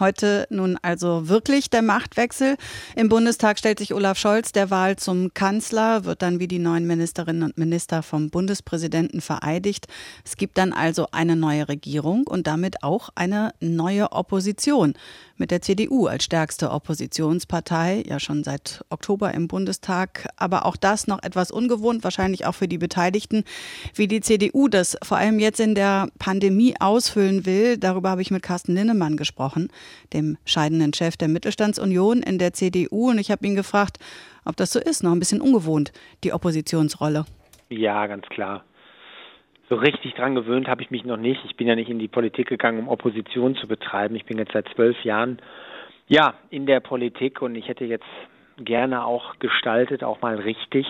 Heute nun also wirklich der Machtwechsel. Im Bundestag stellt sich Olaf Scholz der Wahl zum Kanzler, wird dann wie die neuen Ministerinnen und Minister vom Bundespräsidenten vereidigt. Es gibt dann also eine neue Regierung und damit auch eine neue Opposition mit der CDU als stärkste Oppositionspartei, ja schon seit Oktober im Bundestag. Aber auch das noch etwas ungewohnt, wahrscheinlich auch für die Beteiligten, wie die CDU das vor allem jetzt in der Pandemie ausfüllen will. Darüber habe ich mit Carsten Linnemann gesprochen dem scheidenden Chef der Mittelstandsunion in der CDU. Und ich habe ihn gefragt, ob das so ist, noch ein bisschen ungewohnt, die Oppositionsrolle. Ja, ganz klar. So richtig dran gewöhnt habe ich mich noch nicht. Ich bin ja nicht in die Politik gegangen, um Opposition zu betreiben. Ich bin jetzt seit zwölf Jahren ja in der Politik und ich hätte jetzt gerne auch gestaltet, auch mal richtig.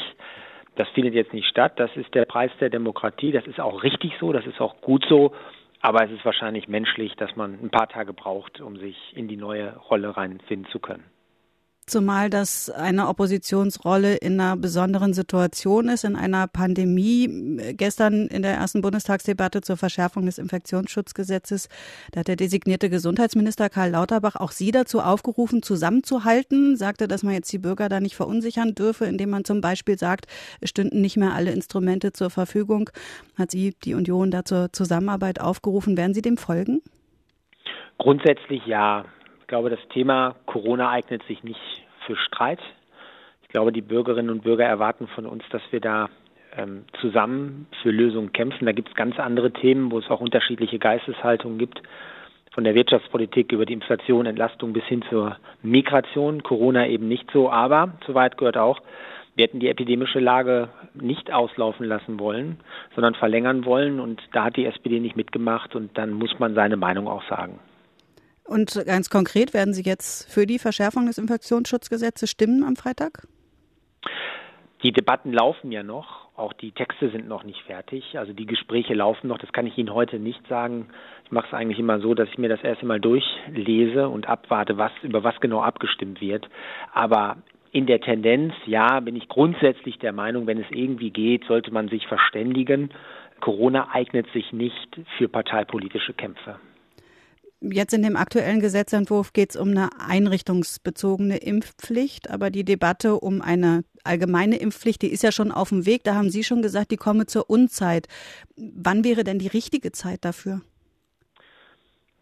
Das findet jetzt nicht statt. Das ist der Preis der Demokratie. Das ist auch richtig so. Das ist auch gut so. Aber es ist wahrscheinlich menschlich, dass man ein paar Tage braucht, um sich in die neue Rolle reinfinden zu können. Zumal das eine Oppositionsrolle in einer besonderen Situation ist, in einer Pandemie. Gestern in der ersten Bundestagsdebatte zur Verschärfung des Infektionsschutzgesetzes, da hat der designierte Gesundheitsminister Karl Lauterbach auch Sie dazu aufgerufen, zusammenzuhalten, sagte, dass man jetzt die Bürger da nicht verunsichern dürfe, indem man zum Beispiel sagt, es stünden nicht mehr alle Instrumente zur Verfügung. Hat Sie die Union da zur Zusammenarbeit aufgerufen? Werden Sie dem folgen? Grundsätzlich ja. Ich glaube, das Thema Corona eignet sich nicht für Streit. Ich glaube, die Bürgerinnen und Bürger erwarten von uns, dass wir da ähm, zusammen für Lösungen kämpfen. Da gibt es ganz andere Themen, wo es auch unterschiedliche Geisteshaltungen gibt. Von der Wirtschaftspolitik über die Inflation, Entlastung bis hin zur Migration. Corona eben nicht so. Aber, soweit gehört auch, wir hätten die epidemische Lage nicht auslaufen lassen wollen, sondern verlängern wollen. Und da hat die SPD nicht mitgemacht. Und dann muss man seine Meinung auch sagen. Und ganz konkret, werden Sie jetzt für die Verschärfung des Infektionsschutzgesetzes stimmen am Freitag? Die Debatten laufen ja noch. Auch die Texte sind noch nicht fertig. Also die Gespräche laufen noch. Das kann ich Ihnen heute nicht sagen. Ich mache es eigentlich immer so, dass ich mir das erste Mal durchlese und abwarte, was, über was genau abgestimmt wird. Aber in der Tendenz, ja, bin ich grundsätzlich der Meinung, wenn es irgendwie geht, sollte man sich verständigen. Corona eignet sich nicht für parteipolitische Kämpfe. Jetzt in dem aktuellen Gesetzentwurf geht es um eine einrichtungsbezogene Impfpflicht, aber die Debatte um eine allgemeine Impfpflicht, die ist ja schon auf dem Weg. Da haben Sie schon gesagt, die komme zur Unzeit. Wann wäre denn die richtige Zeit dafür?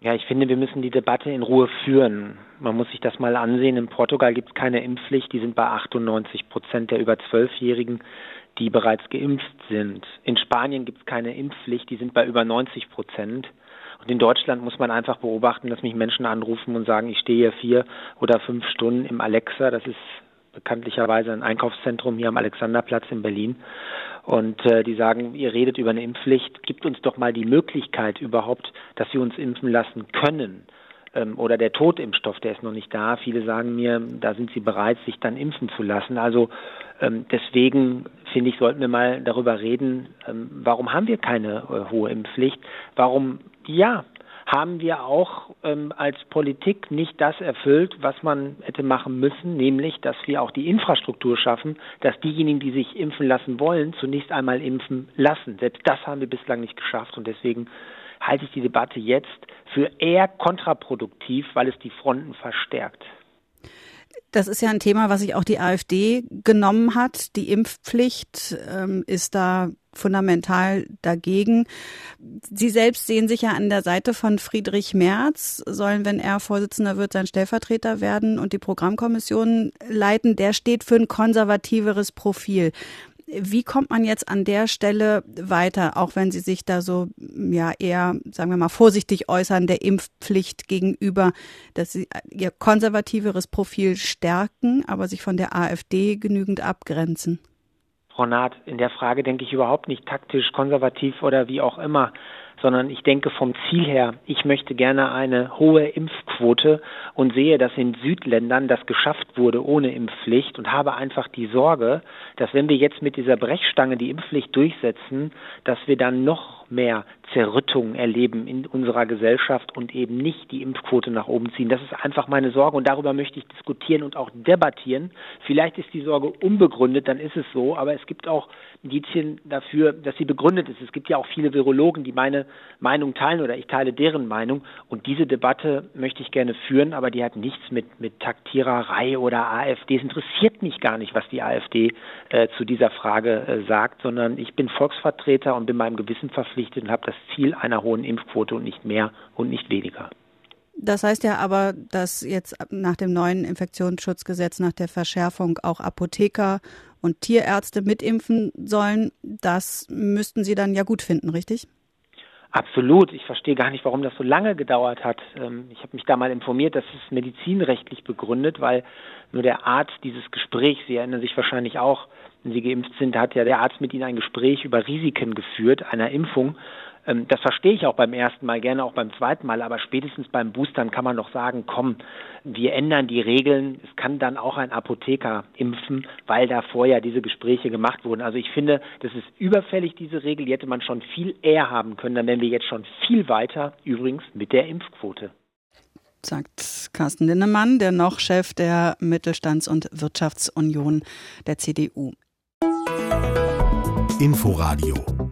Ja, ich finde, wir müssen die Debatte in Ruhe führen. Man muss sich das mal ansehen. In Portugal gibt es keine Impfpflicht. Die sind bei 98 Prozent der über Zwölfjährigen, die bereits geimpft sind. In Spanien gibt es keine Impfpflicht. Die sind bei über 90 Prozent. Und in Deutschland muss man einfach beobachten, dass mich Menschen anrufen und sagen, ich stehe hier vier oder fünf Stunden im Alexa. Das ist bekanntlicherweise ein Einkaufszentrum hier am Alexanderplatz in Berlin. Und äh, die sagen, ihr redet über eine Impfpflicht, gibt uns doch mal die Möglichkeit überhaupt, dass wir uns impfen lassen können. Ähm, oder der Totimpfstoff, der ist noch nicht da. Viele sagen mir, da sind sie bereit, sich dann impfen zu lassen. Also ähm, deswegen finde ich, sollten wir mal darüber reden, ähm, warum haben wir keine äh, hohe Impfpflicht? Warum ja, haben wir auch ähm, als Politik nicht das erfüllt, was man hätte machen müssen, nämlich, dass wir auch die Infrastruktur schaffen, dass diejenigen, die sich impfen lassen wollen, zunächst einmal impfen lassen. Selbst das haben wir bislang nicht geschafft und deswegen halte ich die Debatte jetzt für eher kontraproduktiv, weil es die Fronten verstärkt. Das ist ja ein Thema, was sich auch die AfD genommen hat. Die Impfpflicht ähm, ist da fundamental dagegen. Sie selbst sehen sich ja an der Seite von Friedrich Merz, sollen, wenn er Vorsitzender wird, sein Stellvertreter werden und die Programmkommission leiten. Der steht für ein konservativeres Profil. Wie kommt man jetzt an der Stelle weiter, auch wenn Sie sich da so ja eher, sagen wir mal, vorsichtig äußern der Impfpflicht gegenüber, dass Sie Ihr konservativeres Profil stärken, aber sich von der AfD genügend abgrenzen? Frau Naht, in der Frage denke ich überhaupt nicht taktisch, konservativ oder wie auch immer sondern ich denke vom Ziel her, ich möchte gerne eine hohe Impfquote und sehe, dass in Südländern das geschafft wurde ohne Impfpflicht und habe einfach die Sorge, dass wenn wir jetzt mit dieser Brechstange die Impfpflicht durchsetzen, dass wir dann noch mehr Zerrüttung erleben in unserer Gesellschaft und eben nicht die Impfquote nach oben ziehen. Das ist einfach meine Sorge und darüber möchte ich diskutieren und auch debattieren. Vielleicht ist die Sorge unbegründet, dann ist es so, aber es gibt auch Indizien dafür, dass sie begründet ist. Es gibt ja auch viele Virologen, die meine Meinung teilen oder ich teile deren Meinung und diese Debatte möchte ich gerne führen, aber die hat nichts mit, mit Taktiererei oder AfD. Es interessiert mich gar nicht, was die AfD äh, zu dieser Frage äh, sagt, sondern ich bin Volksvertreter und bin meinem Gewissen verpflichtet und habe das Ziel einer hohen Impfquote und nicht mehr und nicht weniger. Das heißt ja aber, dass jetzt nach dem neuen Infektionsschutzgesetz, nach der Verschärfung auch Apotheker und Tierärzte mitimpfen sollen. Das müssten Sie dann ja gut finden, richtig? Absolut. Ich verstehe gar nicht, warum das so lange gedauert hat. Ähm, ich habe mich da mal informiert, das ist medizinrechtlich begründet, weil nur der Arzt dieses Gespräch, Sie erinnern sich wahrscheinlich auch, wenn Sie geimpft sind, hat ja der Arzt mit Ihnen ein Gespräch über Risiken geführt einer Impfung. Ähm, das verstehe ich auch beim ersten Mal, gerne auch beim zweiten Mal, aber spätestens beim Boostern kann man doch sagen, komm, wir ändern die Regeln. Es kann dann auch ein Apotheker impfen, weil da vorher diese Gespräche gemacht wurden. Also ich finde, das ist überfällig, diese Regel. Die hätte man schon viel eher haben können. Dann wären wir jetzt schon viel weiter, übrigens mit der Impfquote sagt Carsten Linnemann, der noch Chef der Mittelstands- und Wirtschaftsunion der CDU. Inforadio